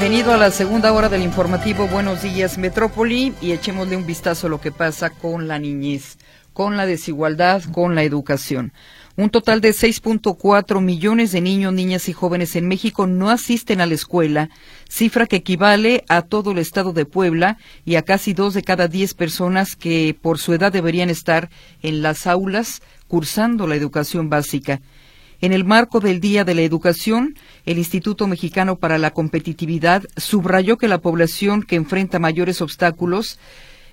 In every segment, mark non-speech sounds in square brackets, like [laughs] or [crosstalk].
Bienvenido a la segunda hora del informativo Buenos Días Metrópoli y echémosle un vistazo a lo que pasa con la niñez, con la desigualdad, con la educación. Un total de 6.4 millones de niños, niñas y jóvenes en México no asisten a la escuela, cifra que equivale a todo el estado de Puebla y a casi dos de cada diez personas que por su edad deberían estar en las aulas cursando la educación básica. En el marco del Día de la Educación, el Instituto Mexicano para la Competitividad subrayó que la población que enfrenta mayores obstáculos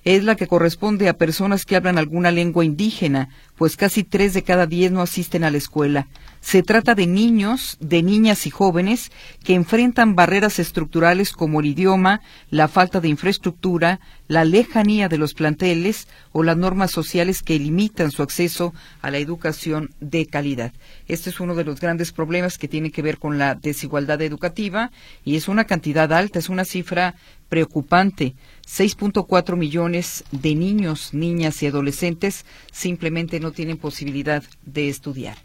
es la que corresponde a personas que hablan alguna lengua indígena, pues casi tres de cada diez no asisten a la escuela. Se trata de niños, de niñas y jóvenes que enfrentan barreras estructurales como el idioma, la falta de infraestructura, la lejanía de los planteles o las normas sociales que limitan su acceso a la educación de calidad. Este es uno de los grandes problemas que tiene que ver con la desigualdad educativa y es una cantidad alta, es una cifra preocupante. 6.4 millones de niños, niñas y adolescentes simplemente no tienen posibilidad de estudiar.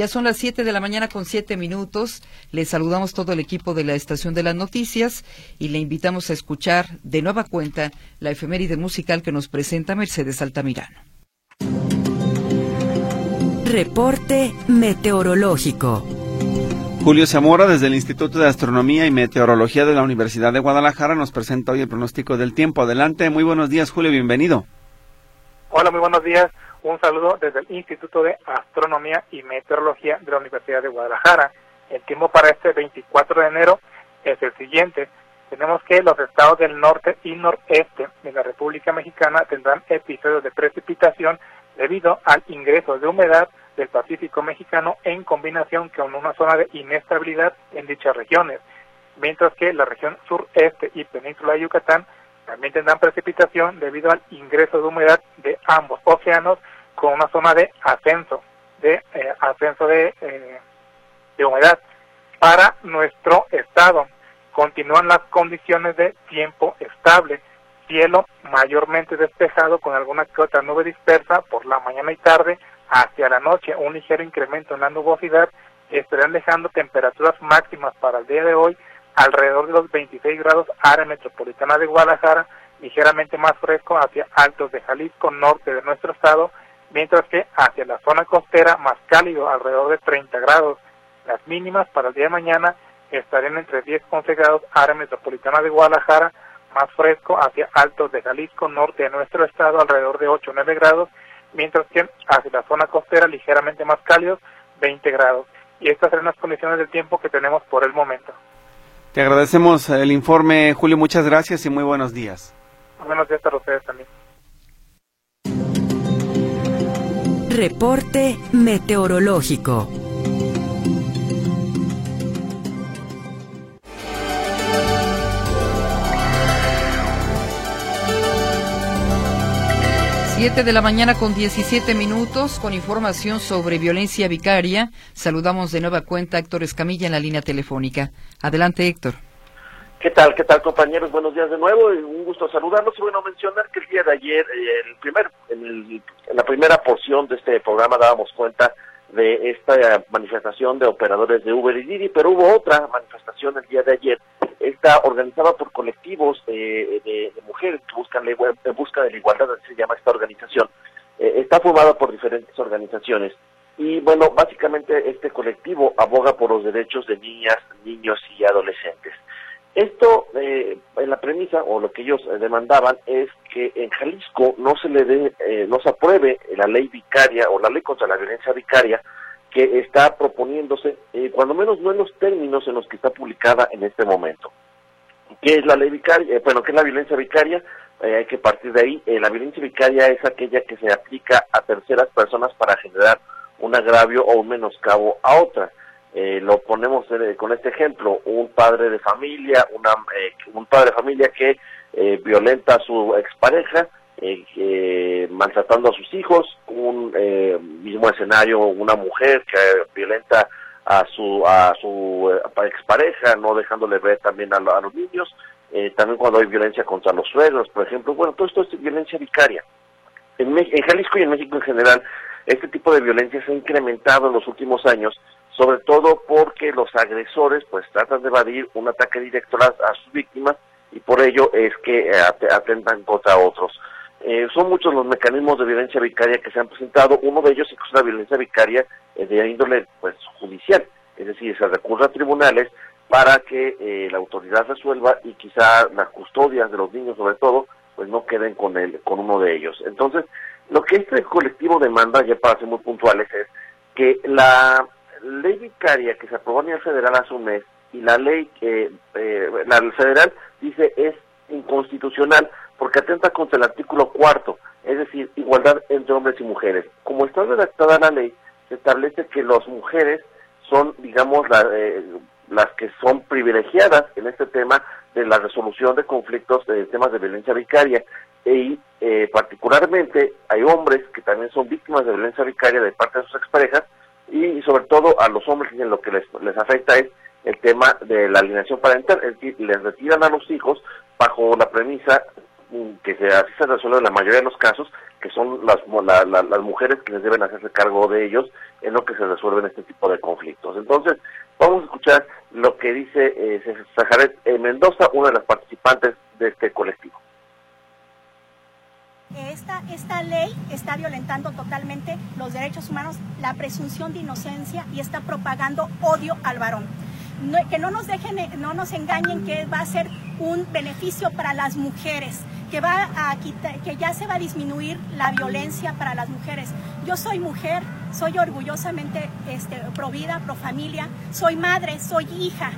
Ya son las 7 de la mañana con 7 minutos. Le saludamos todo el equipo de la Estación de las Noticias y le invitamos a escuchar de nueva cuenta la efeméride musical que nos presenta Mercedes Altamirano. Reporte meteorológico. Julio Zamora, desde el Instituto de Astronomía y Meteorología de la Universidad de Guadalajara, nos presenta hoy el pronóstico del tiempo. Adelante, muy buenos días, Julio, bienvenido. Hola, muy buenos días. Un saludo desde el Instituto de Astronomía y Meteorología de la Universidad de Guadalajara. El tiempo para este 24 de enero es el siguiente. Tenemos que los estados del norte y noreste de la República Mexicana tendrán episodios de precipitación debido al ingreso de humedad del Pacífico mexicano en combinación con una zona de inestabilidad en dichas regiones, mientras que la región sureste y península de Yucatán también tendrán precipitación debido al ingreso de humedad de ambos océanos con una zona de ascenso, de eh, ascenso de, eh, de humedad. Para nuestro estado continúan las condiciones de tiempo estable, cielo mayormente despejado con alguna que otra nube dispersa por la mañana y tarde, hacia la noche un ligero incremento en la nubosidad, estarán dejando temperaturas máximas para el día de hoy alrededor de los 26 grados área metropolitana de Guadalajara, ligeramente más fresco hacia altos de Jalisco, norte de nuestro estado, mientras que hacia la zona costera más cálido, alrededor de 30 grados. Las mínimas para el día de mañana estarían entre 10 y 11 grados área metropolitana de Guadalajara, más fresco hacia altos de Jalisco, norte de nuestro estado, alrededor de 8 o 9 grados, mientras que hacia la zona costera ligeramente más cálidos, 20 grados. Y estas son las condiciones del tiempo que tenemos por el momento. Te agradecemos el informe, Julio. Muchas gracias y muy buenos días. Buenos días para ustedes también. Reporte meteorológico. Siete de la mañana con 17 minutos con información sobre violencia vicaria. Saludamos de nueva cuenta a Héctor Escamilla en la línea telefónica. Adelante, Héctor. ¿Qué tal? ¿Qué tal, compañeros? Buenos días de nuevo. Un gusto saludarlos. Y bueno, mencionar que el día de ayer, eh, el primer, en, en la primera porción de este programa dábamos cuenta de esta manifestación de operadores de Uber y Didi, pero hubo otra manifestación el día de ayer, esta organizada por colectivos eh, de, mujeres que buscan la, en busca de la igualdad, se llama esta organización. Eh, está formada por diferentes organizaciones y bueno, básicamente este colectivo aboga por los derechos de niñas, niños y adolescentes. Esto, eh, en la premisa, o lo que ellos demandaban, es que en Jalisco no se le dé, eh, no se apruebe la ley vicaria o la ley contra la violencia vicaria que está proponiéndose, eh, cuando menos no en los términos en los que está publicada en este momento. ¿Qué es la ley vicaria? bueno, ¿qué es la violencia vicaria? hay que partir de ahí. la violencia vicaria es aquella que se aplica a terceras personas para generar un agravio o un menoscabo a otra. Eh, lo ponemos eh, con este ejemplo, un padre de familia, una, eh, un padre de familia que violenta a su expareja, maltratando a sus hijos, un mismo escenario, una mujer que violenta a su a su expareja, no dejándole ver también a, los niños, también cuando hay violencia contra los suegros, por ejemplo, bueno, todo esto es violencia vicaria. En, Jalisco y en México en general, este tipo de violencia se ha incrementado en los últimos años sobre todo porque que los agresores pues tratan de evadir un ataque directo a, sus víctimas y por ello es que eh, atentan contra otros. Eh, son muchos los mecanismos de violencia vicaria que se han presentado. Uno de ellos es la violencia vicaria de índole pues judicial, es decir, se recurre a tribunales para que la autoridad resuelva y quizá las custodias de los niños sobre todo pues no queden con el, con uno de ellos. Entonces, lo que este colectivo demanda, ya para ser muy puntuales, es que la ley vicaria que se aprobó a nivel federal hace un mes y la ley que eh, la federal dice es inconstitucional porque atenta contra el artículo cuarto, es decir, igualdad entre hombres y mujeres. Como está redactada la ley, se establece que las mujeres son, digamos, la, eh, las que son privilegiadas en este tema de la resolución de conflictos de temas de violencia vicaria y eh, particularmente hay hombres que también son víctimas de violencia vicaria de parte de sus exparejas y, sobre todo a los hombres en lo que les, les afecta es el tema de la alineación parental, es decir, les retiran a los hijos bajo la premisa que se, así se resuelve en la mayoría de los casos, que son las, las mujeres que les deben hacerse cargo de ellos en lo que se resuelven este tipo de conflictos. Entonces, vamos a escuchar lo que dice eh, Sajaret Mendoza, una de las participantes de este colectivo. Esta, esta ley está violentando totalmente los derechos humanos, la presunción de inocencia y está propagando odio al varón. que no nos dejen, no nos engañen que va a ser un beneficio para las mujeres, que va a que ya se va a disminuir la violencia para las mujeres. Yo soy mujer, soy orgullosamente este, pro vida, pro familia, soy madre, soy hija,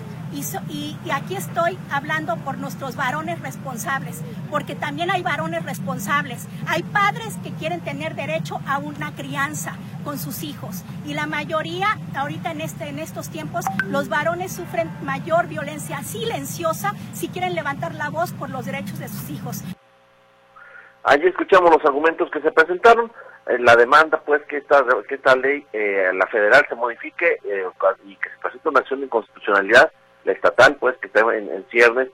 y, aquí estoy hablando por nuestros varones responsables, porque también hay varones responsables. Hay padres que quieren tener derecho a una crianza con sus hijos. Y la mayoría, ahorita en, este, en estos tiempos, los varones sufren mayor violencia silenciosa si quieren levantar la voz por los derechos de sus hijos. Allí escuchamos los argumentos que se presentaron. Eh, la demanda, pues, que esta, que esta ley, eh, la federal, se modifique eh, y que se presente una acción de inconstitucionalidad la estatal, pues, que está en, en ciernes,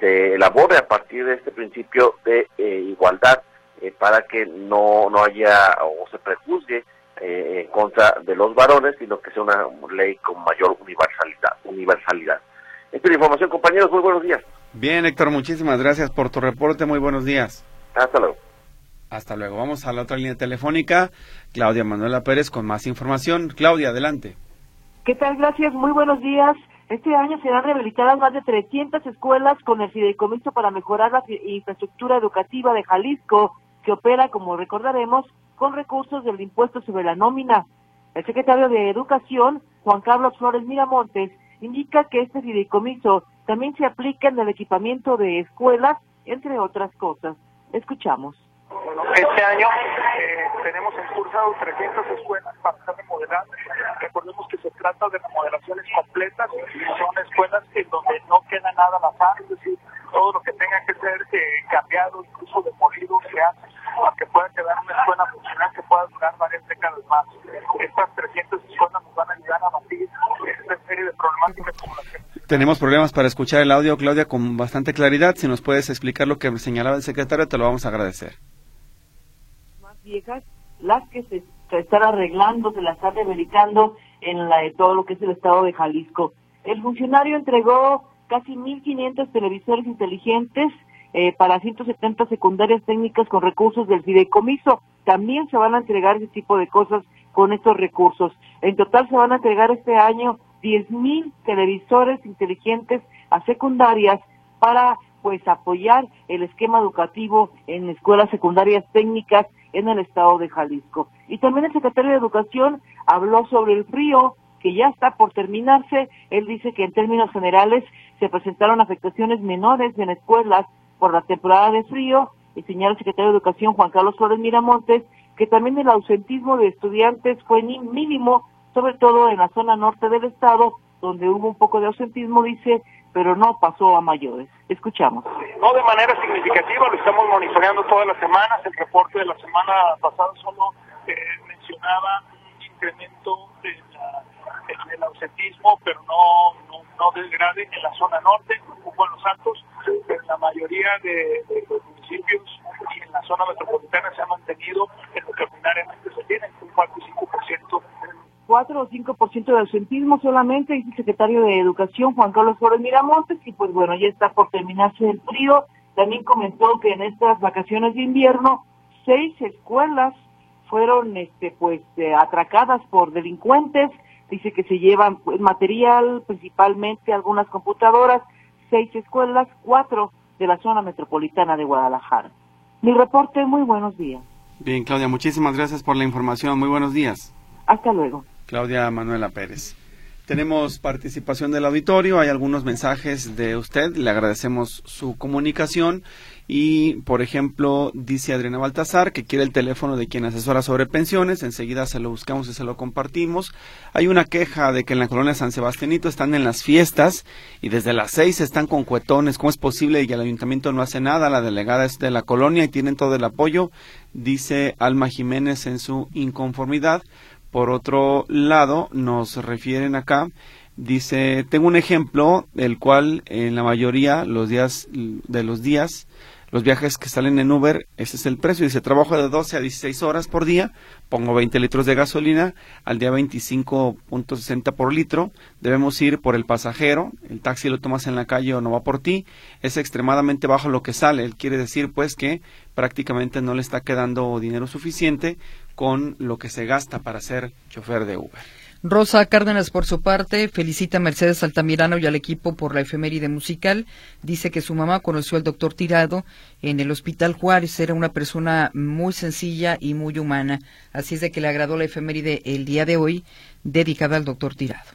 se elabore a partir de este principio de eh, igualdad para que no, no haya o se prejuzgue en contra de los varones, sino que sea una ley con mayor universalidad. universalidad. Esta es la información, compañeros. Muy buenos días. Bien, Héctor, muchísimas gracias por tu reporte. Muy buenos días. Hasta luego. Hasta luego. Vamos a la otra línea telefónica. Claudia Manuela Pérez con más información. Claudia, adelante. ¿Qué tal? Gracias. Muy buenos días. Este año serán rehabilitadas más de 300 escuelas con el fideicomiso para mejorar la infraestructura educativa de Jalisco, que opera, como recordaremos, con recursos del impuesto sobre la nómina. El secretario de Educación, Juan Carlos Flores Miramontes, indica que este fideicomiso también se aplica en el equipamiento de escuelas, entre otras cosas. Escuchamos. Este año eh, tenemos encursado 300 escuelas para ser remodeladas. Recordemos que se trata de remodelaciones completas, son escuelas en donde no queda nada al azar, es decir, todo lo que tenga que ser eh, cambiado, incluso demolido, se hace para que pueda quedar una escuela funcional que pueda durar varias décadas más. Estas 300 escuelas nos van a ayudar a batir esta serie de problemáticas como las que tenemos problemas para escuchar el audio, Claudia, con bastante claridad. Si nos puedes explicar lo que señalaba el secretario, te lo vamos a agradecer viejas, las que se, están arreglando, se las están rehabilitando en la, todo lo que es el estado de Jalisco. El funcionario entregó casi 1.500 televisores inteligentes eh, para 170 secundarias técnicas con recursos del fideicomiso. También se van a entregar ese tipo de cosas con estos recursos. En total se van a entregar este año 10.000 televisores inteligentes a secundarias para pues apoyar el esquema educativo en escuelas secundarias técnicas en el estado de Jalisco. Y también el secretario de Educación habló sobre el frío que ya está por terminarse. Él dice que en términos generales se presentaron afectaciones menores en escuelas por la temporada de frío y señala el secretario de Educación Juan Carlos Flores Miramontes que también el ausentismo de estudiantes fue mínimo, sobre todo en la zona norte del estado, donde hubo un poco de ausentismo, dice, pero no pasó a mayores. Escuchamos. No de manera significativa, lo estamos monitoreando todas las semanas. El reporte de la semana pasada solo eh, mencionaba un incremento en, el ausentismo, pero no, no, no desgrade en la zona norte, hubo en los Altos, pero en la mayoría de, los municipios y en la zona metropolitana se ha mantenido en lo que ordinariamente se tiene, un 4 y 5%. 4 o 5% de ausentismo solamente, dice el secretario de Educación, Juan Carlos Flores Miramontes, y pues bueno, ya está por terminarse el frío. También comentó que en estas vacaciones de invierno, seis escuelas fueron este pues eh, atracadas por delincuentes, dice que se llevan pues, material, principalmente algunas computadoras, seis escuelas, cuatro de la zona metropolitana de Guadalajara. Mi reporte, muy buenos días. Bien, Claudia, muchísimas gracias por la información. Muy buenos días. Hasta luego. Claudia Manuela Pérez. Tenemos participación del auditorio, hay algunos mensajes de usted, le agradecemos su comunicación y, por ejemplo, dice Adriana Baltasar que quiere el teléfono de quien asesora sobre pensiones, enseguida se lo buscamos y se lo compartimos. Hay una queja de que en la colonia San Sebastianito están en las fiestas y desde las seis están con cuetones, ¿cómo es posible y el ayuntamiento no hace nada? La delegada es de la colonia y tienen todo el apoyo, dice Alma Jiménez en su inconformidad. Por otro lado, nos refieren acá, dice, tengo un ejemplo, el cual en la mayoría los días de los días, los viajes que salen en Uber, ese es el precio. Dice, trabajo de 12 a 16 horas por día, pongo 20 litros de gasolina, al día 25.60 por litro, debemos ir por el pasajero, el taxi lo tomas en la calle o no va por ti, es extremadamente bajo lo que sale. Él quiere decir pues que prácticamente no le está quedando dinero suficiente con lo que se gasta para ser chofer de Uber. Rosa Cárdenas, por su parte, felicita a Mercedes Altamirano y al equipo por la efeméride musical. Dice que su mamá conoció al doctor Tirado en el Hospital Juárez. Era una persona muy sencilla y muy humana. Así es de que le agradó la efeméride el día de hoy, dedicada al doctor Tirado.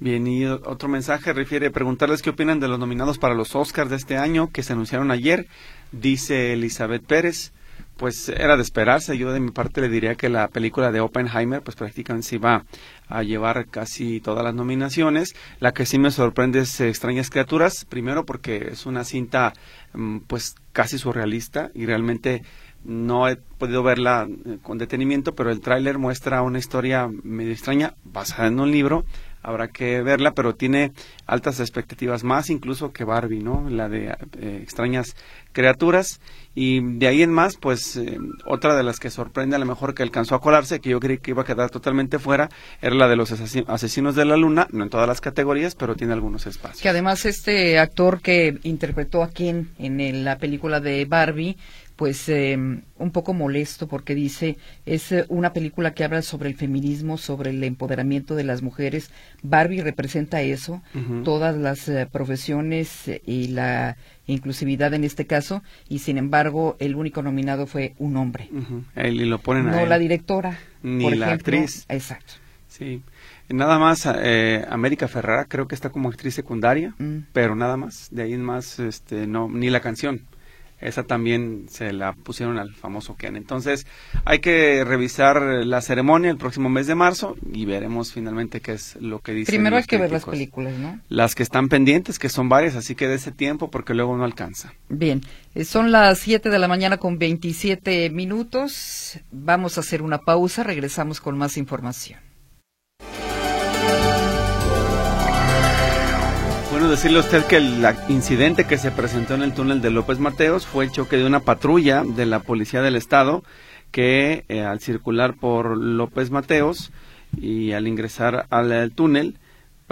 Bien, y otro mensaje refiere preguntarles qué opinan de los nominados para los Oscars de este año que se anunciaron ayer. Dice Elizabeth Pérez pues era de esperarse. Yo de mi parte le diría que la película de Oppenheimer, pues prácticamente se iba a llevar casi todas las nominaciones. La que sí me sorprende es Extrañas Criaturas, primero porque es una cinta mm, pues casi surrealista y realmente no he podido verla eh, con detenimiento, pero el tráiler muestra una historia medio extraña basada en un libro habrá que verla, pero tiene altas expectativas, más incluso que Barbie, ¿no? La de eh, extrañas criaturas. Y de ahí en más, pues eh, otra de las que sorprende a lo mejor que alcanzó a colarse, que yo creí que iba a quedar totalmente fuera, era la de los asesinos de la luna, no en todas las categorías, pero tiene algunos espacios. Que además este actor que interpretó a Ken en la película de Barbie, pues eh, un poco molesto porque dice es eh, una película que habla sobre el feminismo, sobre el empoderamiento de las mujeres. Barbie representa eso, todas las eh, profesiones y la inclusividad en este caso, y sin embargo el único nominado fue un hombre. y lo ponen no la directora, ni la actriz. Exacto. Sí. Nada más, América Ferrara creo que está como actriz secundaria, mm. pero nada más. De ahí en más, este, no, ni la canción esa también se la pusieron al famoso Ken. Entonces, hay que revisar la ceremonia el próximo mes de marzo y veremos finalmente qué es lo que dice. Primero hay que ver las películas, ¿no? Las que están pendientes, que son varias, así que de ese tiempo porque luego no alcanza. Bien, eh, son las 7 de la mañana con 27 minutos. Vamos a hacer una pausa, regresamos con más información. Decirle a usted que el incidente que se presentó en el túnel de López Mateos fue el choque de una patrulla de la Policía del Estado que eh, al circular por López Mateos y al ingresar al túnel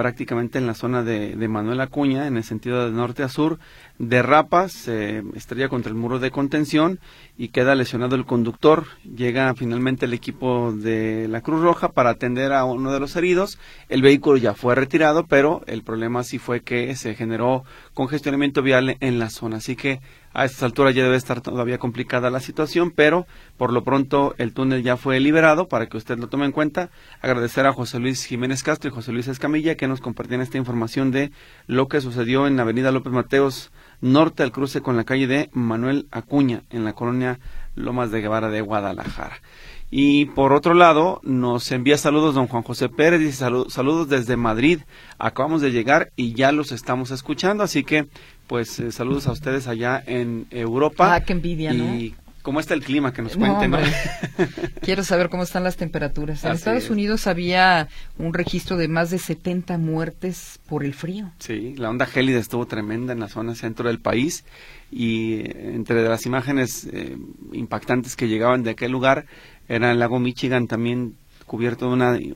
prácticamente en la zona de, de, Manuel Acuña, en el sentido de norte a sur, derrapa, se estrella contra el muro de contención y queda lesionado el conductor. Llega finalmente el equipo de la Cruz Roja para atender a uno de los heridos. El vehículo ya fue retirado, pero el problema sí fue que se generó congestionamiento vial en la zona. Así que a estas alturas ya debe estar todavía complicada la situación, pero por lo pronto el túnel ya fue liberado para que usted lo tome en cuenta. Agradecer a José Luis Jiménez Castro y José Luis Escamilla que nos compartían esta información de lo que sucedió en la avenida López Mateos norte al cruce con la calle de Manuel Acuña en la colonia Lomas de Guevara de Guadalajara. Y por otro lado, nos envía saludos don Juan José Pérez, dice saludos desde Madrid. Acabamos de llegar y ya los estamos escuchando, así que pues eh, saludos a ustedes allá en Europa. Ah, qué envidia, y ¿Cómo está el clima? Que nos cuenten. [laughs] Quiero saber cómo están las temperaturas. En Estados Unidos había un registro de más de 70 muertes por el frío. Sí, la onda gélida estuvo tremenda en la zona centro del país y eh, entre las imágenes eh, impactantes que llegaban de aquel lugar era el lago Michigan también cubierto de una eh,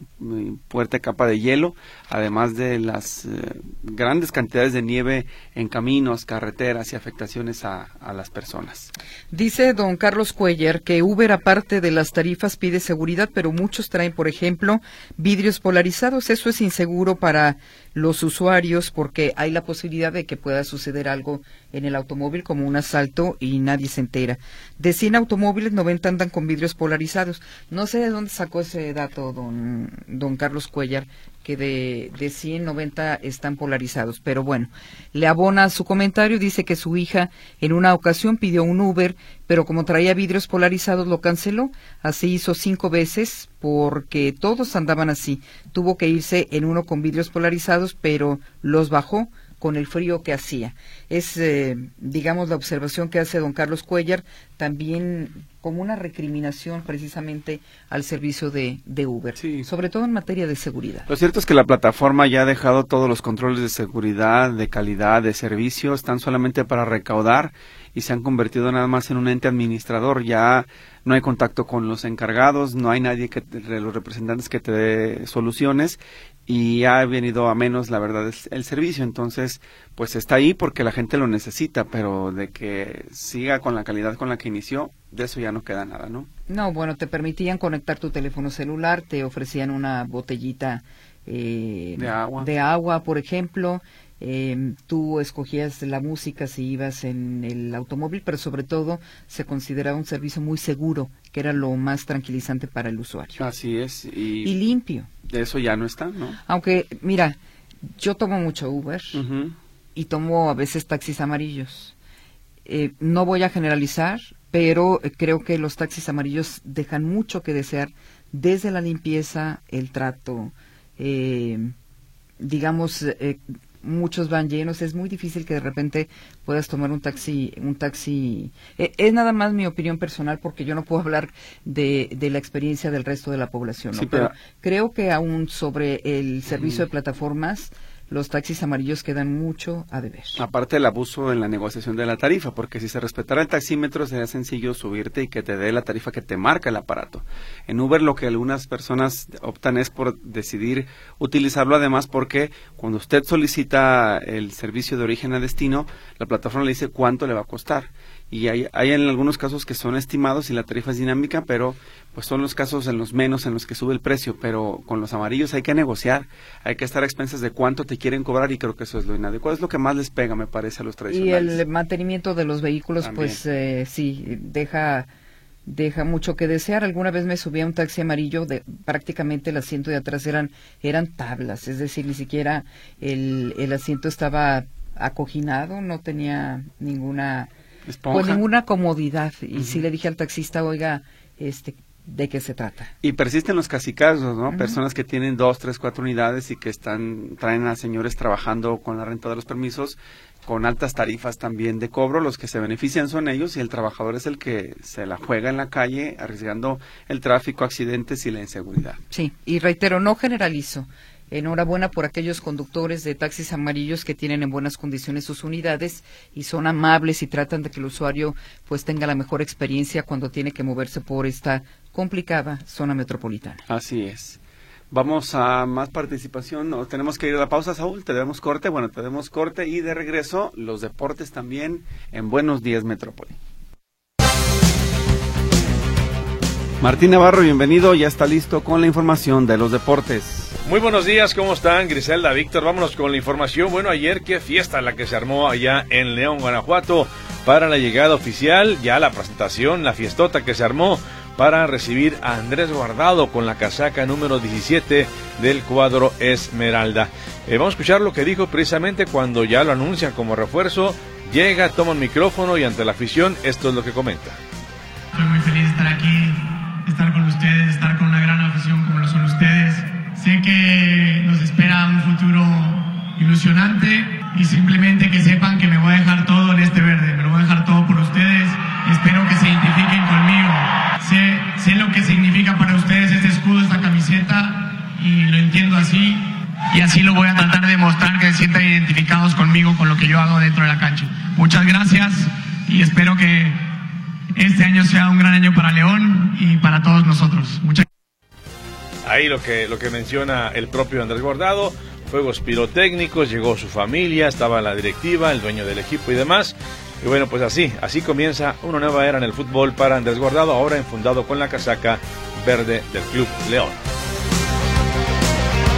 fuerte capa de hielo, además de las eh, grandes cantidades de nieve en caminos, carreteras y afectaciones a, las personas. Dice don Carlos Cuellar que Uber, aparte de las tarifas, pide seguridad, pero muchos traen, por ejemplo, vidrios polarizados. Eso es inseguro para los usuarios porque hay la posibilidad de que pueda suceder algo en el automóvil como un asalto y nadie se entera. De 100 automóviles, 90 andan con vidrios polarizados. No sé de dónde sacó ese dato don, don Carlos Cuellar, que de, de 100, 90 están polarizados. Pero bueno, le abona su comentario, dice que su hija en una ocasión pidió un Uber, pero como traía vidrios polarizados lo canceló. Así hizo cinco veces porque todos andaban así. Tuvo que irse en uno con vidrios polarizados, pero los bajó con el frío que hacía. Es, eh, digamos, la observación que hace don Carlos Cuellar, también como una recriminación precisamente al servicio de, de Uber, sobre todo en materia de seguridad. Lo cierto es que la plataforma ya ha dejado todos los controles de seguridad, de calidad, de servicio, están solamente para recaudar y se han convertido nada más en un ente administrador. Ya no hay contacto con los encargados, no hay nadie que de los representantes que te dé soluciones y ha venido a menos la verdad es el servicio entonces pues está ahí porque la gente lo necesita pero de que siga con la calidad con la que inició de eso ya no queda nada no no bueno te permitían conectar tu teléfono celular te ofrecían una botellita eh, de agua de agua por ejemplo eh, tú escogías la música si ibas en el automóvil, pero sobre todo se consideraba un servicio muy seguro, que era lo más tranquilizante para el usuario. Así es. Y, y limpio. Eso ya no está, ¿no? Aunque, mira, yo tomo mucho Uber y tomo a veces taxis amarillos. Eh, no voy a generalizar, pero creo que los taxis amarillos dejan mucho que desear desde la limpieza, el trato, eh, digamos, eh, muchos van llenos, es muy difícil que de repente puedas tomar un taxi, un taxi. Eh, es nada más mi opinión personal porque yo no puedo hablar de, de la experiencia del resto de la población, pero, creo que aún sobre el servicio de plataformas los taxis amarillos quedan mucho a deber. Aparte del abuso en la negociación de la tarifa, porque si se respetara el taxímetro sería sencillo subirte y que te dé la tarifa que te marca el aparato. En Uber lo que algunas personas optan es por decidir utilizarlo además porque cuando usted solicita el servicio de origen a destino, la plataforma le dice cuánto le va a costar y hay, hay en algunos casos que son estimados y la tarifa es dinámica, pero pues son los casos en los menos en los que sube el precio, pero con los amarillos hay que negociar, hay que estar a expensas de cuánto te quieren cobrar y creo que eso es lo inadecuado, es lo que más les pega, me parece, a los tradicionales. Y el mantenimiento de los vehículos, pues eh, sí, deja deja mucho que desear. Alguna vez me subí a un taxi amarillo, de, prácticamente el asiento de atrás eran, eran tablas, es decir, ni siquiera el, el asiento estaba acoginado, no tenía ninguna pues ninguna comodidad. Y si le dije al taxista, oiga, este, ¿de qué se trata? Y persisten los casicazos, ¿no? Personas que tienen dos, tres, cuatro unidades y que están, traen a señores trabajando con la renta de los permisos con altas tarifas también de cobro, los que se benefician son ellos y el trabajador es el que se la juega en la calle arriesgando el tráfico, accidentes y la inseguridad. Sí, y reitero, no generalizo. Enhorabuena por aquellos conductores de taxis amarillos que tienen en buenas condiciones sus unidades y son amables y tratan de que el usuario pues tenga la mejor experiencia cuando tiene que moverse por esta complicada zona metropolitana. Así es. Vamos a más participación. Tenemos que ir a la pausa, Saúl. Te damos corte. Bueno, te damos corte y de regreso los deportes también en Buenos Días Metrópoli. Martín Navarro, bienvenido. Ya está listo con la información de los deportes. Muy buenos días, ¿cómo están? Griselda, Víctor, vámonos con la información. Bueno, ayer qué fiesta la que se armó allá en León, Guanajuato, para la llegada oficial, ya la presentación, la fiestota que se armó para recibir a Andrés Guardado con la casaca número 17 del cuadro Esmeralda. Eh, vamos a escuchar lo que dijo precisamente cuando ya lo anuncian como refuerzo. Llega, toma el micrófono y ante la afición, esto es lo que comenta. Estoy muy feliz de estar aquí, que nos espera un futuro ilusionante y simplemente que sepan que me voy a dejar todo en este verde, me lo voy a dejar todo por ustedes. Espero que se identifiquen conmigo. Sé, sé lo que significa para ustedes este escudo, esta camiseta y lo entiendo así y así lo voy a tratar de demostrar que se sientan identificados conmigo con lo que yo hago dentro de la cancha. Muchas gracias y espero que este año sea un gran año para León y para todos nosotros. Muchas ahí lo que, lo que menciona el propio Andrés Guardado, fuegos pirotécnicos, llegó su familia, estaba la directiva, el dueño del equipo y demás. Y bueno, pues así, así comienza una nueva era en el fútbol para Andrés Guardado, ahora enfundado con la casaca verde del Club León.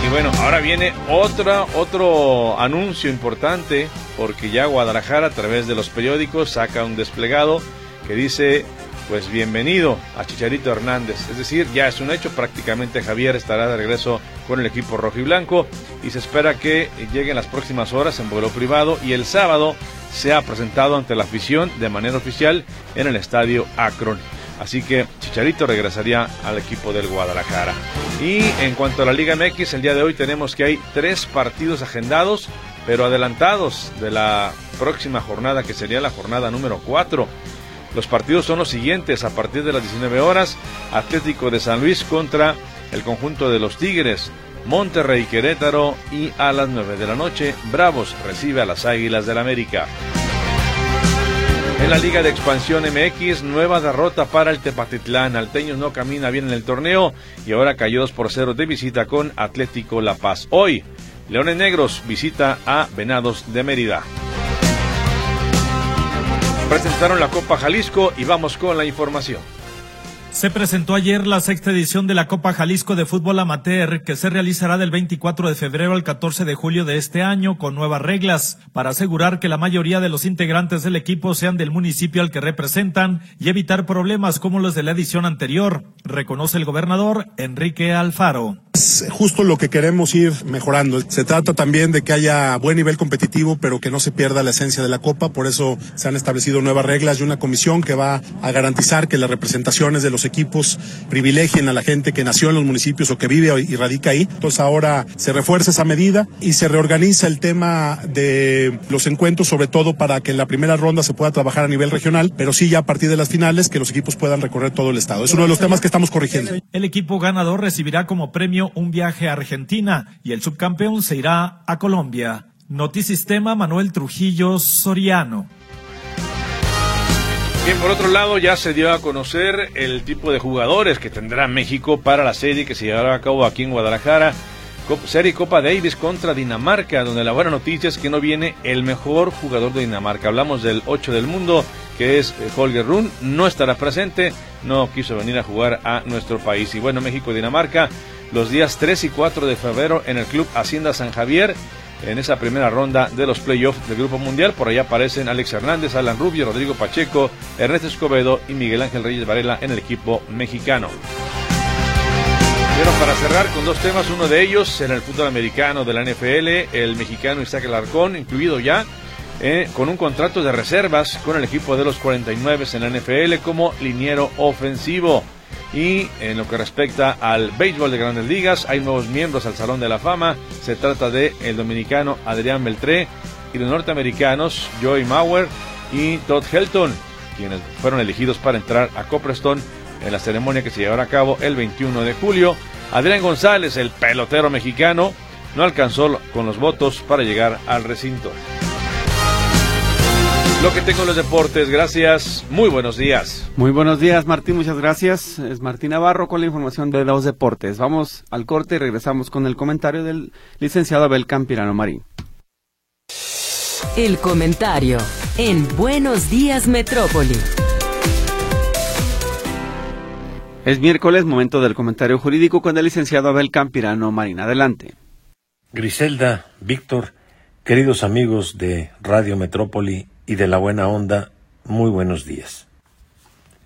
Y bueno, ahora viene otra, otro anuncio importante, porque ya Guadalajara a través de los periódicos saca un desplegado que dice, pues bienvenido a Chicharito Hernández. Es decir, ya es un hecho, prácticamente Javier estará de regreso con el equipo rojo y blanco y se espera que llegue en las próximas horas en vuelo privado y el sábado sea presentado ante la afición de manera oficial en el estadio Akron. Así que Chicharito regresaría al equipo del Guadalajara. Y en cuanto a la Liga MX, el día de hoy tenemos que hay tres partidos agendados, pero adelantados de la próxima jornada, que sería la jornada número 4. Los partidos son los siguientes, a partir de las 19 horas, Atlético de San Luis contra el conjunto de los Tigres, Monterrey Querétaro y a las 9 de la noche, Bravos recibe a las Águilas del América. En la Liga de Expansión MX, nueva derrota para el Tepatitlán. Alteños no camina bien en el torneo y ahora cayó 2 por 0 de visita con Atlético La Paz. Hoy, Leones Negros visita a Venados de Mérida. Presentaron la Copa Jalisco y vamos con la información. Se presentó ayer la sexta edición de la Copa Jalisco de Fútbol Amateur, que se realizará del 24 de febrero al 14 de julio de este año con nuevas reglas para asegurar que la mayoría de los integrantes del equipo sean del municipio al que representan y evitar problemas como los de la edición anterior, reconoce el gobernador Enrique Alfaro. Es justo lo que queremos ir mejorando. Se trata también de que haya buen nivel competitivo, pero que no se pierda la esencia de la Copa. Por eso se han establecido nuevas reglas y una comisión que va a garantizar que las representaciones de los equipos privilegien a la gente que nació en los municipios o que vive y radica ahí. Entonces ahora se refuerza esa medida y se reorganiza el tema de los encuentros, sobre todo para que en la primera ronda se pueda trabajar a nivel regional, pero sí ya a partir de las finales que los equipos puedan recorrer todo el estado. Es uno de los temas que estamos corrigiendo. El equipo ganador recibirá como premio un viaje a Argentina y el subcampeón se irá a Colombia. Notisistema Manuel Trujillo Soriano. Bien, por otro lado, ya se dio a conocer el tipo de jugadores que tendrá México para la serie que se llevará a cabo aquí en Guadalajara. Serie Copa Davis contra Dinamarca, donde la buena noticia es que no viene el mejor jugador de Dinamarca. Hablamos del 8 del mundo, que es eh, Holger Run. No estará presente, no quiso venir a jugar a nuestro país. Y bueno, México y Dinamarca, los días 3 y 4 de febrero en el Club Hacienda San Javier en esa primera ronda de los playoffs del Grupo Mundial. Por allá aparecen Alex Hernández, Alan Rubio, Rodrigo Pacheco, Ernesto Escobedo y Miguel Ángel Reyes Varela en el equipo mexicano. Pero para cerrar con dos temas, uno de ellos en el fútbol americano de la NFL, el mexicano Isaac Alarcón, incluido ya eh, con un contrato de reservas con el equipo de los 49 en la NFL como liniero ofensivo. Y en lo que respecta al béisbol de grandes ligas, hay nuevos miembros al Salón de la Fama. Se trata de el dominicano Adrián Beltré y los norteamericanos Joey Mauer y Todd Helton, quienes fueron elegidos para entrar a Copperstone en la ceremonia que se llevará a cabo el 21 de julio. Adrián González, el pelotero mexicano, no alcanzó con los votos para llegar al recinto. Lo que tengo en los deportes, gracias. Muy buenos días. Muy buenos días, Martín, muchas gracias. Es Martín Navarro con la información de los deportes. Vamos al corte y regresamos con el comentario del licenciado Abel Campirano Marín. El comentario en Buenos Días Metrópoli. Es miércoles, momento del comentario jurídico con el licenciado Abel Campirano Marín. Adelante. Griselda, Víctor, queridos amigos de Radio Metrópoli y de la buena onda, muy buenos días.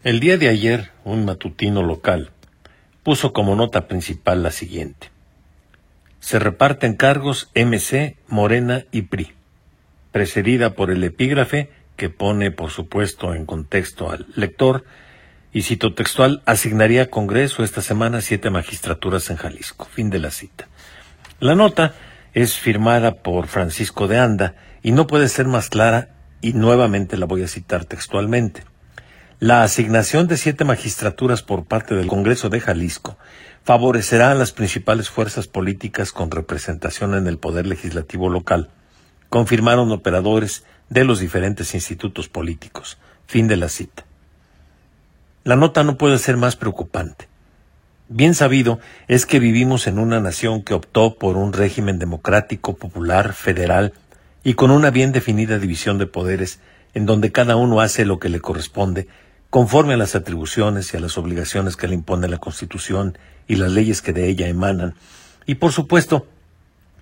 El día de ayer, un matutino local puso como nota principal la siguiente. Se reparten cargos MC, Morena y PRI, precedida por el epígrafe que pone, por supuesto, en contexto al lector, y cito textual, asignaría Congreso esta semana siete magistraturas en Jalisco. Fin de la cita. La nota es firmada por Francisco de Anda y no puede ser más clara y nuevamente la voy a citar textualmente. La asignación de siete magistraturas por parte del Congreso de Jalisco favorecerá a las principales fuerzas políticas con representación en el Poder Legislativo local, confirmaron operadores de los diferentes institutos políticos. Fin de la cita. La nota no puede ser más preocupante. Bien sabido es que vivimos en una nación que optó por un régimen democrático, popular, federal y con una bien definida división de poderes en donde cada uno hace lo que le corresponde conforme a las atribuciones y a las obligaciones que le impone la Constitución y las leyes que de ella emanan. Y por supuesto,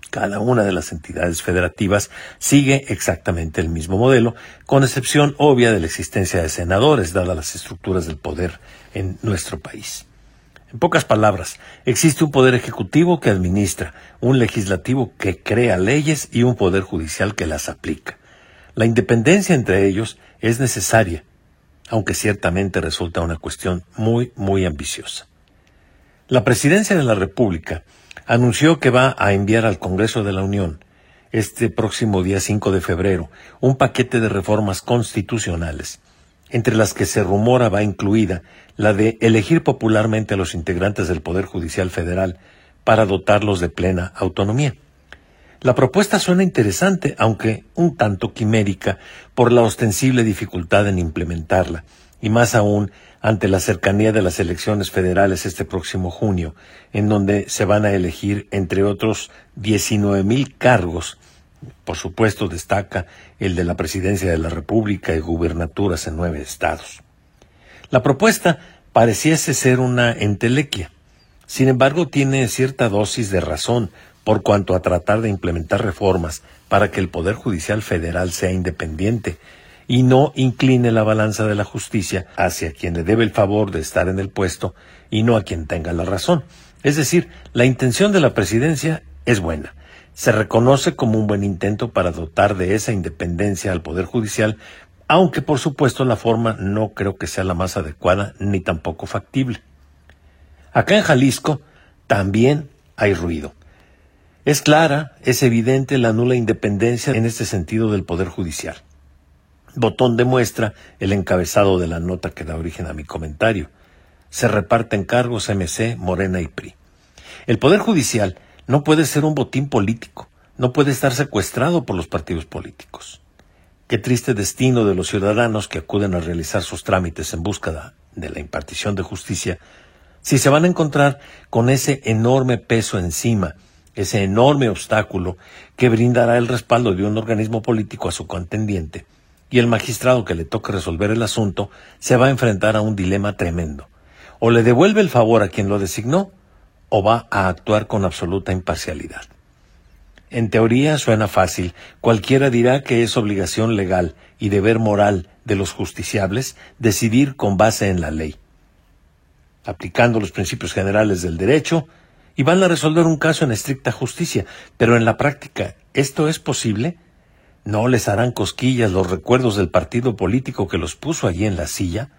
cada una de las entidades federativas sigue exactamente el mismo modelo, con excepción obvia de la existencia de senadores, dadas las estructuras del poder en nuestro país. En pocas palabras, existe un poder ejecutivo que administra, un legislativo que crea leyes y un poder judicial que las aplica. La independencia entre ellos es necesaria, aunque ciertamente resulta una cuestión muy, muy ambiciosa. La Presidencia de la República anunció que va a enviar al Congreso de la Unión este próximo día 5 de febrero un paquete de reformas constitucionales, entre las que se rumora va incluida la de elegir popularmente a los integrantes del Poder Judicial Federal para dotarlos de plena autonomía. La propuesta suena interesante, aunque un tanto quimérica por la ostensible dificultad en implementarla, y más aún ante la cercanía de las elecciones federales este próximo junio, en donde se van a elegir, entre otros, 19.000 cargos. Por supuesto, destaca el de la presidencia de la República y gubernaturas en nueve estados. La propuesta pareciese ser una entelequia. Sin embargo, tiene cierta dosis de razón por cuanto a tratar de implementar reformas para que el Poder Judicial Federal sea independiente y no incline la balanza de la justicia hacia quien le debe el favor de estar en el puesto y no a quien tenga la razón. Es decir, la intención de la presidencia es buena. Se reconoce como un buen intento para dotar de esa independencia al Poder Judicial, aunque por supuesto la forma no creo que sea la más adecuada ni tampoco factible. Acá en Jalisco también hay ruido. Es clara, es evidente la nula independencia en este sentido del Poder Judicial. Botón demuestra el encabezado de la nota que da origen a mi comentario. Se reparten cargos MC, Morena y PRI. El Poder Judicial no puede ser un botín político, no puede estar secuestrado por los partidos políticos. Qué triste destino de los ciudadanos que acuden a realizar sus trámites en búsqueda de la impartición de justicia si se van a encontrar con ese enorme peso encima, ese enorme obstáculo que brindará el respaldo de un organismo político a su contendiente y el magistrado que le toque resolver el asunto se va a enfrentar a un dilema tremendo. O le devuelve el favor a quien lo designó, o va a actuar con absoluta imparcialidad. En teoría suena fácil, cualquiera dirá que es obligación legal y deber moral de los justiciables decidir con base en la ley, aplicando los principios generales del derecho, y van a resolver un caso en estricta justicia, pero en la práctica, ¿esto es posible? ¿No les harán cosquillas los recuerdos del partido político que los puso allí en la silla?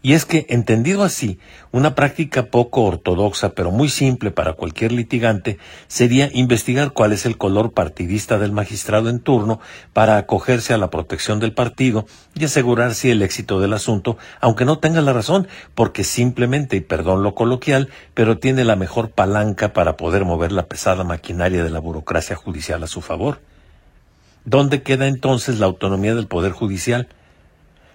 Y es que, entendido así, una práctica poco ortodoxa, pero muy simple para cualquier litigante, sería investigar cuál es el color partidista del magistrado en turno para acogerse a la protección del partido y asegurarse el éxito del asunto, aunque no tenga la razón, porque simplemente, y perdón lo coloquial, pero tiene la mejor palanca para poder mover la pesada maquinaria de la burocracia judicial a su favor. ¿Dónde queda entonces la autonomía del Poder Judicial?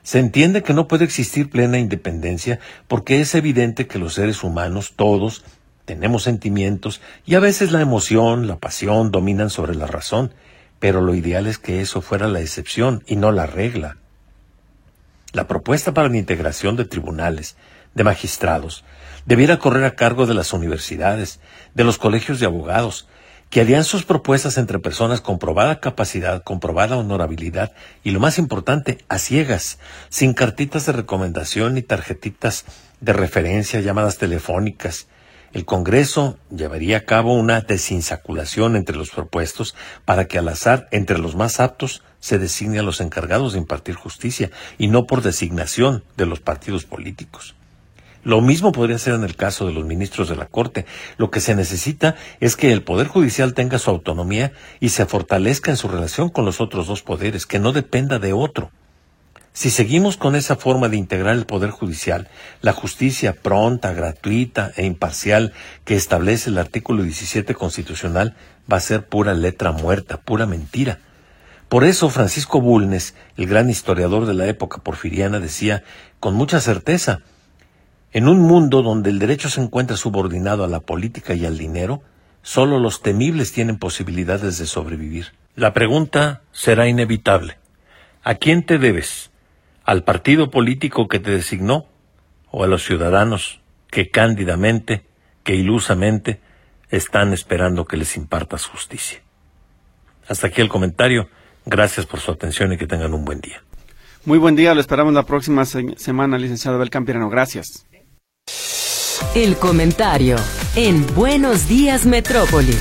Se entiende que no puede existir plena independencia porque es evidente que los seres humanos, todos, tenemos sentimientos y a veces la emoción, la pasión dominan sobre la razón, pero lo ideal es que eso fuera la excepción y no la regla. La propuesta para la integración de tribunales, de magistrados, debiera correr a cargo de las universidades, de los colegios de abogados, que harían sus propuestas entre personas con probada capacidad, con probada honorabilidad y lo más importante, a ciegas, sin cartitas de recomendación ni tarjetitas de referencia, llamadas telefónicas. El Congreso llevaría a cabo una desinsaculación entre los propuestos para que al azar, entre los más aptos, se designe a los encargados de impartir justicia y no por designación de los partidos políticos. Lo mismo podría ser en el caso de los ministros de la Corte. Lo que se necesita es que el Poder Judicial tenga su autonomía y se fortalezca en su relación con los otros dos poderes, que no dependa de otro. Si seguimos con esa forma de integrar el Poder Judicial, la justicia pronta, gratuita e imparcial que establece el artículo 17 constitucional va a ser pura letra muerta, pura mentira. Por eso Francisco Bulnes, el gran historiador de la época porfiriana, decía con mucha certeza, En un mundo donde el derecho se encuentra subordinado a la política y al dinero, solo los temibles tienen posibilidades de sobrevivir. La pregunta será inevitable. ¿A quién te debes? ¿Al partido político que te designó? ¿O a los ciudadanos que cándidamente, que ilusamente, están esperando que les impartas justicia? Hasta aquí el comentario. Gracias por su atención y que tengan un buen día. Muy buen día, lo esperamos la próxima semana, licenciado Abel Campirano. Gracias. El comentario en Buenos Días Metrópoli.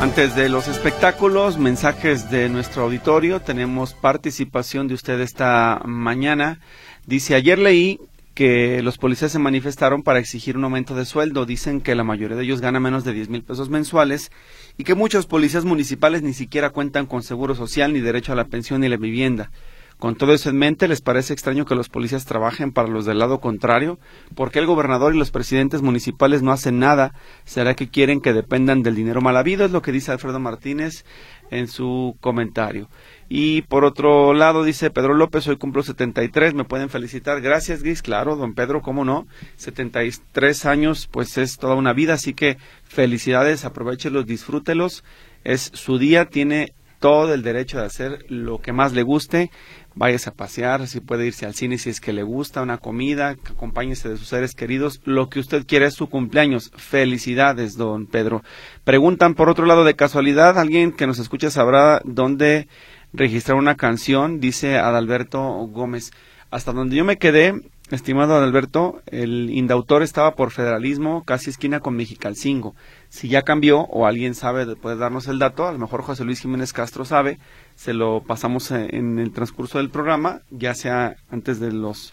Antes de los espectáculos, mensajes de nuestro auditorio. Tenemos participación de usted esta mañana. Dice, ayer leí que los policías se manifestaron para exigir un aumento de sueldo. Dicen que la mayoría de ellos gana menos de 10 mil pesos mensuales y que muchos policías municipales ni siquiera cuentan con seguro social, ni derecho a la pensión ni la vivienda. Con todo eso en mente, ¿les parece extraño que los policías trabajen para los del lado contrario? ¿Por qué el gobernador y los presidentes municipales no hacen nada? ¿Será que quieren que dependan del dinero mal habido? Es lo que dice Alfredo Martínez en su comentario. Y por otro lado, dice Pedro López, hoy cumplo 73, me pueden felicitar. Gracias, Gris, claro, don Pedro, cómo no. 73 años, pues es toda una vida, así que felicidades, aprovechelos, disfrútelos. Es su día, tiene todo el derecho de hacer lo que más le guste. Váyase a pasear, si puede irse al cine si es que le gusta, una comida, acompáñese de sus seres queridos. Lo que usted quiere es su cumpleaños. Felicidades, don Pedro. Preguntan por otro lado de casualidad, alguien que nos escucha sabrá dónde registrar una canción, dice Adalberto Gómez. Hasta donde yo me quedé, estimado Adalberto, el indautor estaba por federalismo, casi esquina con Mexicalcingo. Si ya cambió o alguien sabe, puede darnos el dato, a lo mejor José Luis Jiménez Castro sabe, se lo pasamos en el transcurso del programa, ya sea antes de los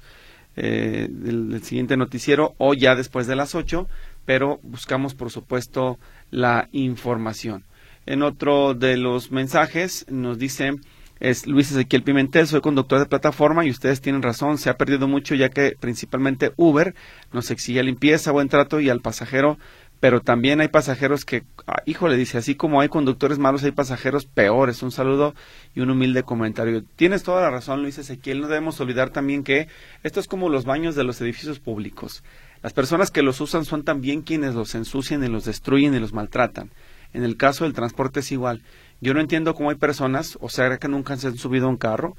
eh, del, siguiente noticiero o ya después de las ocho, pero buscamos por supuesto la información. En otro de los mensajes nos dice es Luis Ezequiel Pimentel, soy conductor de plataforma y ustedes tienen razón, se ha perdido mucho ya que principalmente Uber nos exige limpieza, buen trato y al pasajero, pero también hay pasajeros que, ah, híjole, dice, así como hay conductores malos, hay pasajeros peores. Un saludo y un humilde comentario. Tienes toda la razón, Luis Ezequiel, no debemos olvidar también que esto es como los baños de los edificios públicos. Las personas que los usan son también quienes los ensucian y los destruyen y los maltratan. En el caso del transporte es igual. Yo no entiendo cómo hay personas, o sea, que nunca se han subido a un carro,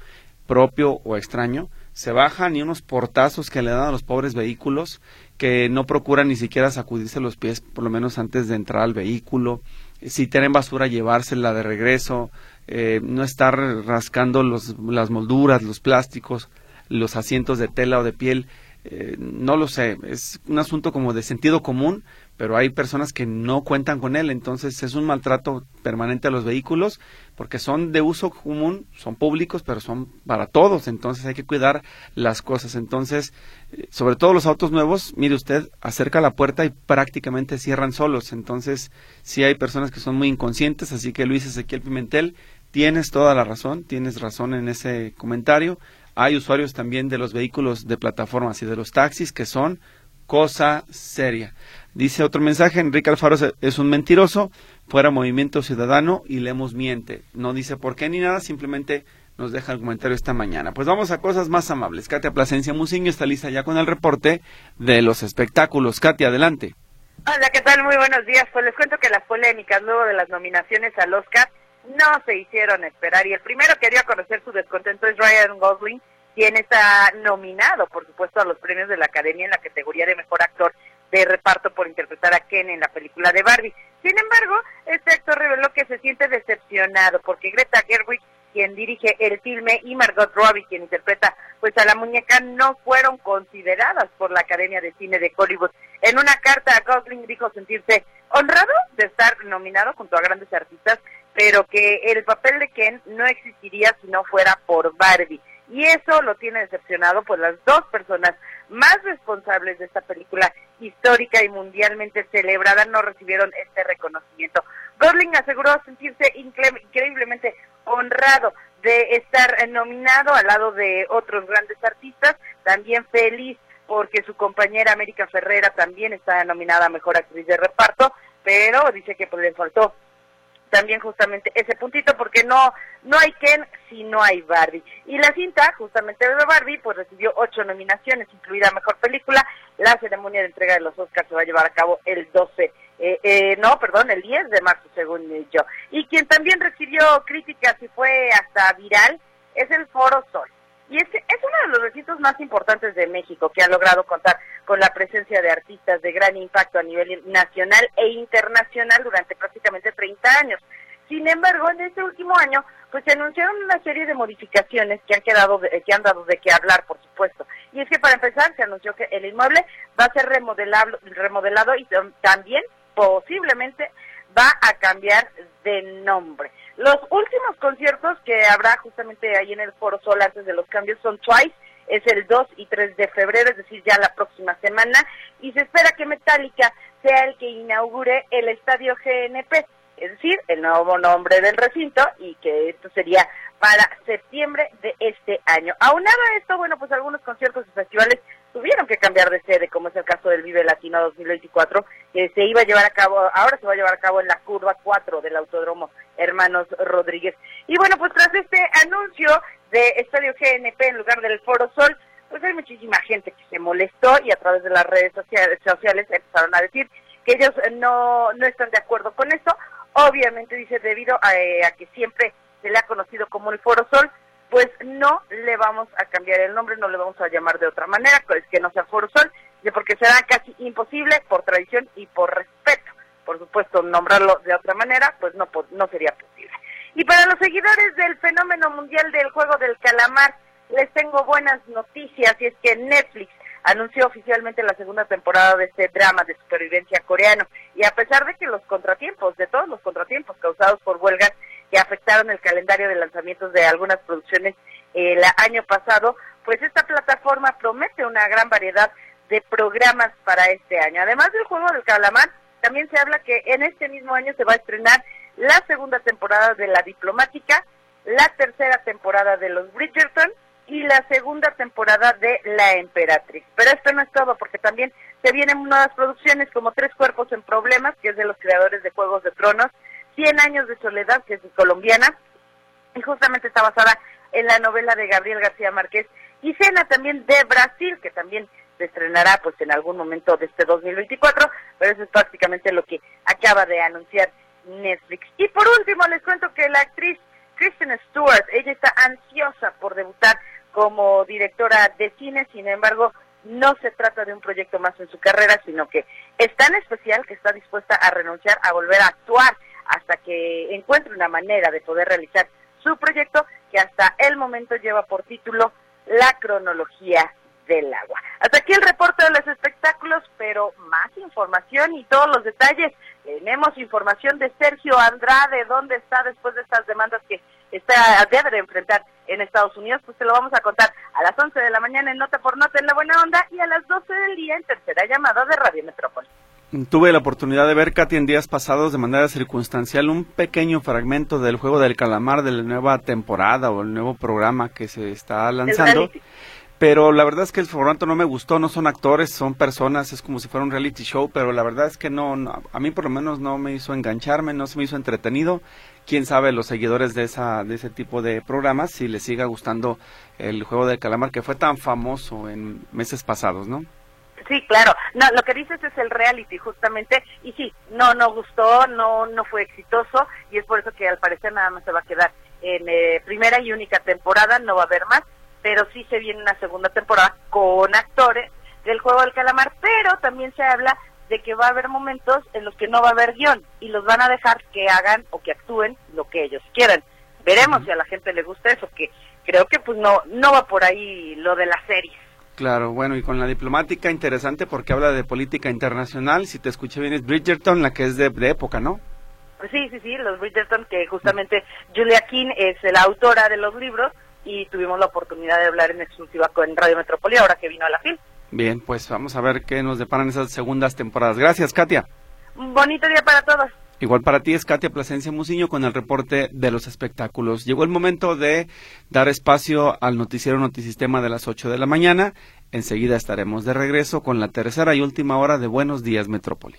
propio o extraño, se bajan y unos portazos que le dan a los pobres vehículos, que no procuran ni siquiera sacudirse los pies, por lo menos antes de entrar al vehículo. Si tienen basura, llevársela de regreso, eh, no estar rascando los, las molduras, los plásticos, los asientos de tela o de piel. Eh, no lo sé, es un asunto como de sentido común, pero hay personas que no cuentan con él, entonces es un maltrato permanente a los vehículos porque son de uso común, son públicos, pero son para todos, entonces hay que cuidar las cosas. Entonces, eh, sobre todo los autos nuevos, mire usted, acerca la puerta y prácticamente cierran solos, entonces sí hay personas que son muy inconscientes, así que Luis Ezequiel Pimentel, tienes toda la razón, tienes razón en ese comentario. Hay usuarios también de los vehículos de plataformas y de los taxis que son cosa seria. Dice otro mensaje, Enrique Alfaro es un mentiroso, fuera Movimiento Ciudadano y Lemos miente. No dice por qué ni nada, simplemente nos deja el comentario esta mañana. Pues vamos a cosas más amables. Katia Plasencia Musiño está lista ya con el reporte de los espectáculos. Katia, adelante. Hola, ¿qué tal? Muy buenos días. Pues les cuento que las polémicas luego de las nominaciones al Oscar no se hicieron esperar y el primero que dio a conocer su descontento es Ryan Gosling, quien está nominado, por supuesto, a los premios de la Academia en la categoría de Mejor Actor de reparto por interpretar a Ken en la película de Barbie. Sin embargo, este actor reveló que se siente decepcionado porque Greta Gerwig, quien dirige el filme, y Margot Robbie, quien interpreta pues a la muñeca, no fueron consideradas por la Academia de Cine de Hollywood. En una carta, Gosling dijo sentirse honrado de estar nominado junto a grandes artistas, pero que el papel de Ken no existiría si no fuera por Barbie. Y eso lo tiene decepcionado, pues las dos personas más responsables de esta película histórica y mundialmente celebrada no recibieron este reconocimiento. Gosling aseguró sentirse increíblemente honrado de estar nominado al lado de otros grandes artistas, también feliz porque su compañera América Ferrera también está nominada a Mejor Actriz de Reparto, pero dice que pues, le faltó también justamente ese puntito porque no no hay Ken si no hay Barbie. Y la cinta justamente de Barbie pues recibió ocho nominaciones incluida mejor película la ceremonia de entrega de los Oscars se va a llevar a cabo el 12 eh, eh, no perdón el 10 de marzo según yo. Y quien también recibió críticas y fue hasta viral es el Foro Sol y es, es uno de los recintos más importantes de México que ha logrado contar con la presencia de artistas de gran impacto a nivel nacional e internacional durante prácticamente 30 años. Sin embargo, en este último año, pues se anunciaron una serie de modificaciones que han quedado, que han dado de qué hablar, por supuesto. Y es que para empezar, se anunció que el inmueble va a ser remodelado y también posiblemente va a cambiar de nombre. Los últimos conciertos que habrá justamente ahí en el Foro Sol antes de los cambios son Twice, es el 2 y 3 de febrero, es decir, ya la próxima semana, y se espera que Metallica sea el que inaugure el estadio GNP, es decir, el nuevo nombre del recinto, y que esto sería para septiembre de este año. Aunado a esto, bueno, pues algunos conciertos y festivales tuvieron que cambiar de sede, como es el caso del Vive Latino 2024, que se iba a llevar a cabo, ahora se va a llevar a cabo en la curva 4 del Autódromo Hermanos Rodríguez. Y bueno, pues tras este anuncio de Estadio GNP en lugar del Foro Sol, pues hay muchísima gente que se molestó y a través de las redes sociales, empezaron a decir que ellos no, no están de acuerdo con esto. Obviamente dice debido a, eh, a que siempre se le ha conocido como el Foro Sol, pues no le vamos a cambiar el nombre, no le vamos a llamar de otra manera, pues que no sea Foro Sol, porque será casi imposible por tradición y por respeto. Por supuesto, nombrarlo de otra manera, pues no, no sería posible. Y para los seguidores del fenómeno mundial del juego del calamar, les tengo buenas noticias y es que Netflix anunció oficialmente la segunda temporada de este drama de supervivencia coreano y a pesar de que los contratiempos, de todos los contratiempos causados por huelgas que afectaron el calendario de lanzamientos de algunas producciones el año pasado, pues esta plataforma promete una gran variedad de programas para este año. Además del juego del calamar, también se habla que en este mismo año se va a estrenar la segunda temporada de La Diplomática, la tercera temporada de Los Bridgerton y la segunda temporada de La Emperatriz. Pero esto no es todo, porque también se vienen nuevas producciones como Tres Cuerpos en Problemas, que es de los creadores de Juegos de Tronos, Cien Años de Soledad, que es colombiana, y justamente está basada en la novela de Gabriel García Márquez, y Cena también de Brasil, que también se estrenará pues en algún momento de este 2024, pero eso es prácticamente lo que acaba de anunciar Netflix. Y por último les cuento que la actriz Kristen Stewart, ella está ansiosa por debutar como directora de cine, sin embargo, no se trata de un proyecto más en su carrera, sino que es tan especial que está dispuesta a renunciar a volver a actuar hasta que encuentre una manera de poder realizar su proyecto que hasta el momento lleva por título La cronología del agua. Hasta aquí el reporte de los espectáculos, pero más información y todos los detalles. Tenemos información de Sergio Andrade, dónde está después de estas demandas que está debe de enfrentar en Estados Unidos, pues te lo vamos a contar a las 11 de la mañana en Nota por Nota en La Buena Onda y a las 12 del día en Tercera Llamada de Radio Metrópoli. Tuve la oportunidad de ver, Katy, en días pasados de manera circunstancial un pequeño fragmento del juego del calamar de la nueva temporada o el nuevo programa que se está lanzando. Pero la verdad es que el formato no me gustó, no son actores, son personas, es como si fuera un reality show, pero la verdad es que no, a mí por lo menos no me hizo engancharme, no se me hizo entretenido. Quién sabe los seguidores de esa de ese tipo de programas si les siga gustando el juego del calamar que fue tan famoso en meses pasados, ¿no? Sí, claro. No, lo que dices es el reality justamente y sí, no no gustó, no no fue exitoso y es por eso que al parecer nada más se va a quedar en eh, primera y única temporada, no va a haber más pero sí se viene una segunda temporada con actores del juego del calamar, pero también se habla de que va a haber momentos en los que no va a haber guion y los van a dejar que hagan o que actúen lo que ellos quieran. Veremos si a la gente le gusta eso, que creo que pues no no va por ahí lo de las series. Claro, bueno, y con la diplomática interesante porque habla de política internacional, si te escuché bien es Bridgerton, la que es de, de época, ¿no? Pues sí, sí, sí, los Bridgerton, que justamente Julia King es la autora de los libros, y tuvimos la oportunidad de hablar en exclusiva con Radio Metrópoli ahora que vino a la FIL. Bien, pues vamos a ver qué nos deparan esas segundas temporadas. Gracias, Katia. Un bonito día para todos. Igual para ti es Katia Plasencia Musiño con el reporte de los espectáculos. Llegó el momento de dar espacio al noticiero Notisistema de las 8 de la mañana. Enseguida estaremos de regreso con la tercera y última hora de Buenos Días Metrópoli.